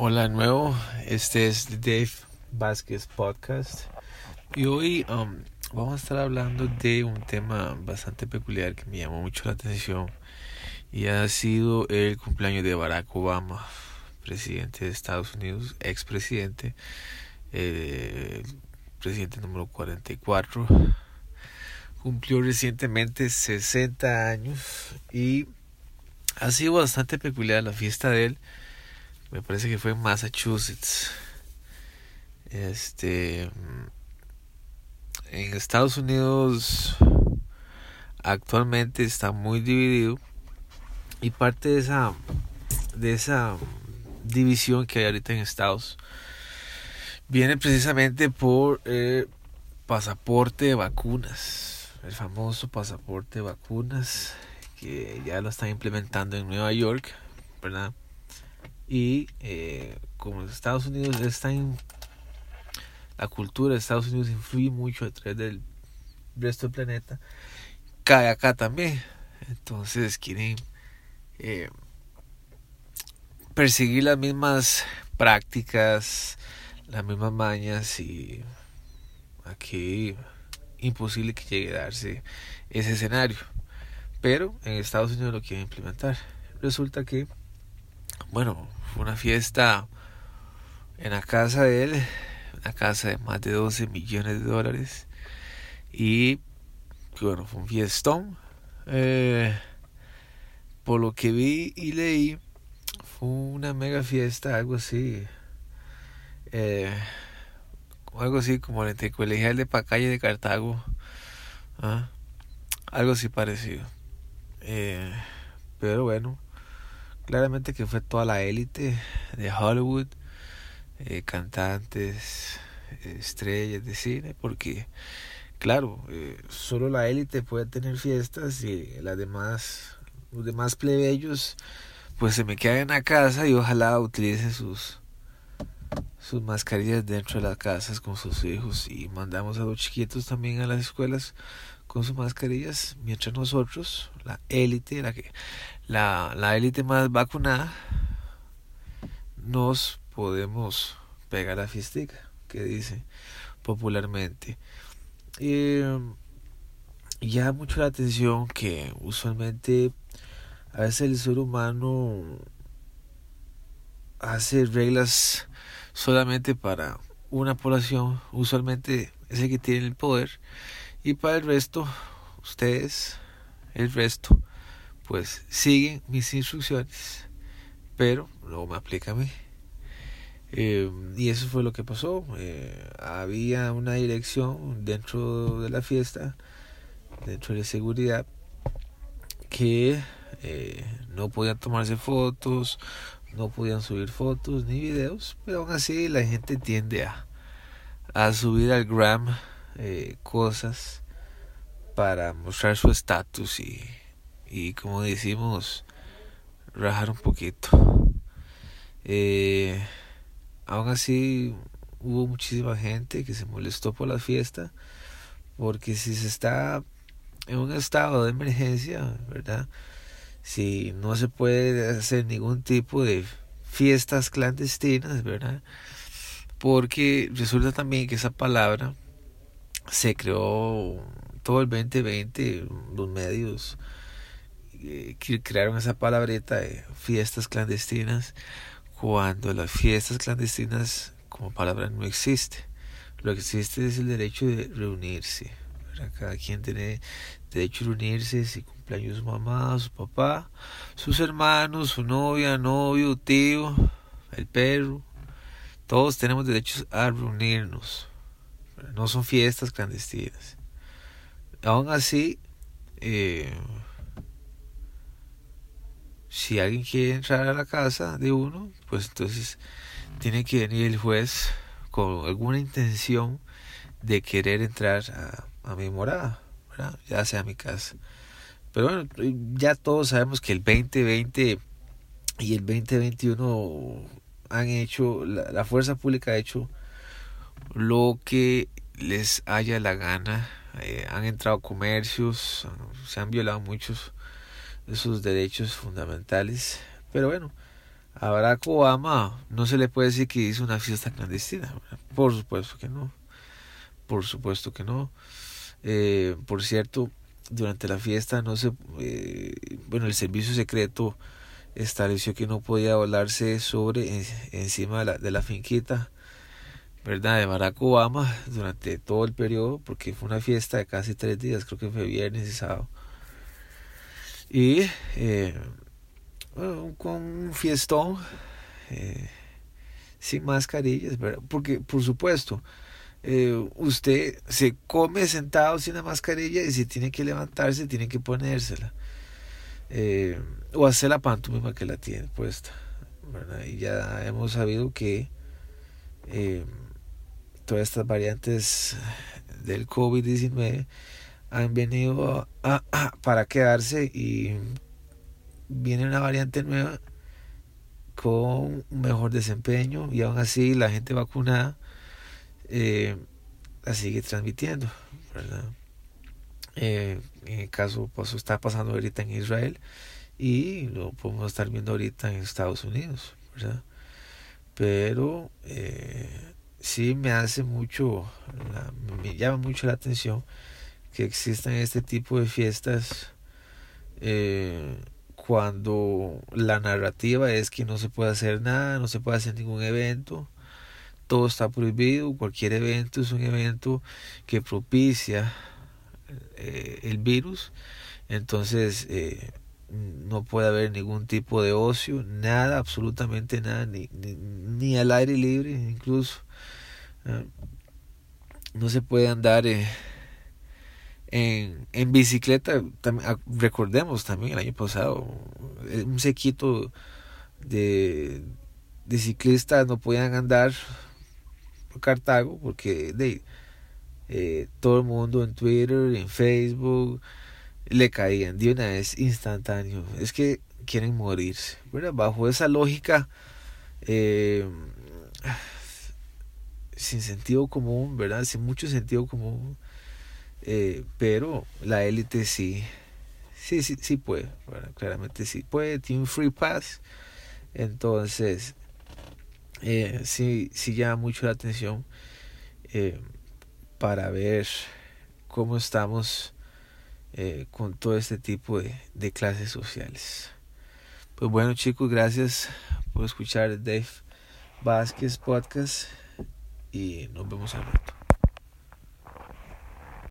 Hola nuevo, este es Dave Vázquez Podcast y hoy um, vamos a estar hablando de un tema bastante peculiar que me llamó mucho la atención y ha sido el cumpleaños de Barack Obama, presidente de Estados Unidos, expresidente, eh, presidente número 44. Cumplió recientemente 60 años y ha sido bastante peculiar la fiesta de él me parece que fue Massachusetts. Este en Estados Unidos actualmente está muy dividido y parte de esa de esa división que hay ahorita en Estados viene precisamente por el pasaporte de vacunas, el famoso pasaporte de vacunas que ya lo están implementando en Nueva York, ¿verdad? Y eh, como Estados Unidos está en la cultura de Estados Unidos influye mucho a través del resto del planeta, cae acá también. Entonces quieren eh, perseguir las mismas prácticas, las mismas mañas y aquí imposible que llegue a darse ese escenario. Pero en Estados Unidos lo quieren implementar. Resulta que, bueno, fue una fiesta en la casa de él, una casa de más de 12 millones de dólares. Y bueno, fue un fiestón. Eh, por lo que vi y leí, fue una mega fiesta, algo así. Eh, algo así como el colegial de Pacalle de Cartago. ¿ah? Algo así parecido. Eh, pero bueno, claramente que fue toda la élite de Hollywood, eh, cantantes, estrellas de cine, porque claro, eh, solo la élite puede tener fiestas y las demás, los demás plebeyos, pues se me quedan la casa y ojalá utilicen sus sus mascarillas dentro de las casas con sus hijos. Y mandamos a los chiquitos también a las escuelas con sus mascarillas mientras nosotros la élite la que la, la élite más vacunada, nos podemos pegar a fiestica, que dice popularmente. Y llama mucho la atención que usualmente a veces el ser humano hace reglas solamente para una población, usualmente es el que tiene el poder, y para el resto, ustedes, el resto, pues siguen mis instrucciones, pero luego me aplica. Eh, y eso fue lo que pasó. Eh, había una dirección dentro de la fiesta, dentro de seguridad, que eh, no podían tomarse fotos, no podían subir fotos ni videos, pero aún así la gente tiende a, a subir al gram cosas para mostrar su estatus y y como decimos, rajar un poquito. Eh, aún así hubo muchísima gente que se molestó por la fiesta, porque si se está en un estado de emergencia, ¿verdad? Si no se puede hacer ningún tipo de fiestas clandestinas, ¿verdad? Porque resulta también que esa palabra se creó todo el 2020, los medios eh, crearon esa palabreta de fiestas clandestinas cuando las fiestas clandestinas como palabra no existe. Lo que existe es el derecho de reunirse. Cada quien tiene derecho a reunirse si cumpleaños su mamá, su papá, sus hermanos, su novia, novio, tío, el perro. Todos tenemos derecho a reunirnos. No son fiestas clandestinas. Aún así, eh, si alguien quiere entrar a la casa de uno, pues entonces tiene que venir el juez con alguna intención de querer entrar a, mi morada, ya sea a mi casa. Pero bueno, ya todos sabemos que el 2020 y el 2021 han hecho, la, la fuerza pública ha hecho lo que les haya la gana. Eh, han entrado comercios, se han violado muchos sus derechos fundamentales. Pero bueno, a Barack Obama no se le puede decir que hizo una fiesta clandestina. Por supuesto que no. Por supuesto que no. Eh, por cierto, durante la fiesta no se... Eh, bueno, el servicio secreto estableció que no podía volarse sobre encima de la, de la finquita verdad de Barack Obama durante todo el periodo porque fue una fiesta de casi tres días creo que fue viernes y sábado. Y eh, con un fiestón eh, sin mascarillas, porque por supuesto eh, usted se come sentado sin la mascarilla y si tiene que levantarse tiene que ponérsela. O hacer la pantomima que la tiene puesta y ya hemos sabido que todas estas variantes del COVID-19 han venido para quedarse y viene una variante nueva con mejor desempeño y aún así la gente vacunada eh, la sigue transmitiendo. Eh, en el caso, pues está pasando ahorita en Israel y lo podemos estar viendo ahorita en Estados Unidos. Pero eh, sí me hace mucho, me llama mucho la atención que existan este tipo de fiestas eh, cuando la narrativa es que no se puede hacer nada, no se puede hacer ningún evento, todo está prohibido, cualquier evento es un evento que propicia eh, el virus, entonces eh, no puede haber ningún tipo de ocio, nada, absolutamente nada, ni, ni, al aire libre incluso. no se puede andar eh, en, en bicicleta, ah, recordemos también el año pasado, eh, un sequito de, de ciclistas no podían andar por Cartago porque de, eh, todo el mundo en Twitter, en Facebook, le caían de una vez instantáneo. Es que quieren morirse. Bajo esa lógica, eh, sin sentido común, ¿verdad? Sin mucho sentido común eh, pero la élite sí, sí, sí, sí puede, claramente sí puede, tiene un free pass, entonces eh, sí, sí llama mucho la atención para ver cómo estamos eh, con todo este tipo de, clases sociales. Pues bueno chicos, gracias por escuchar Dave Vázquez Podcast y nos vemos al rato.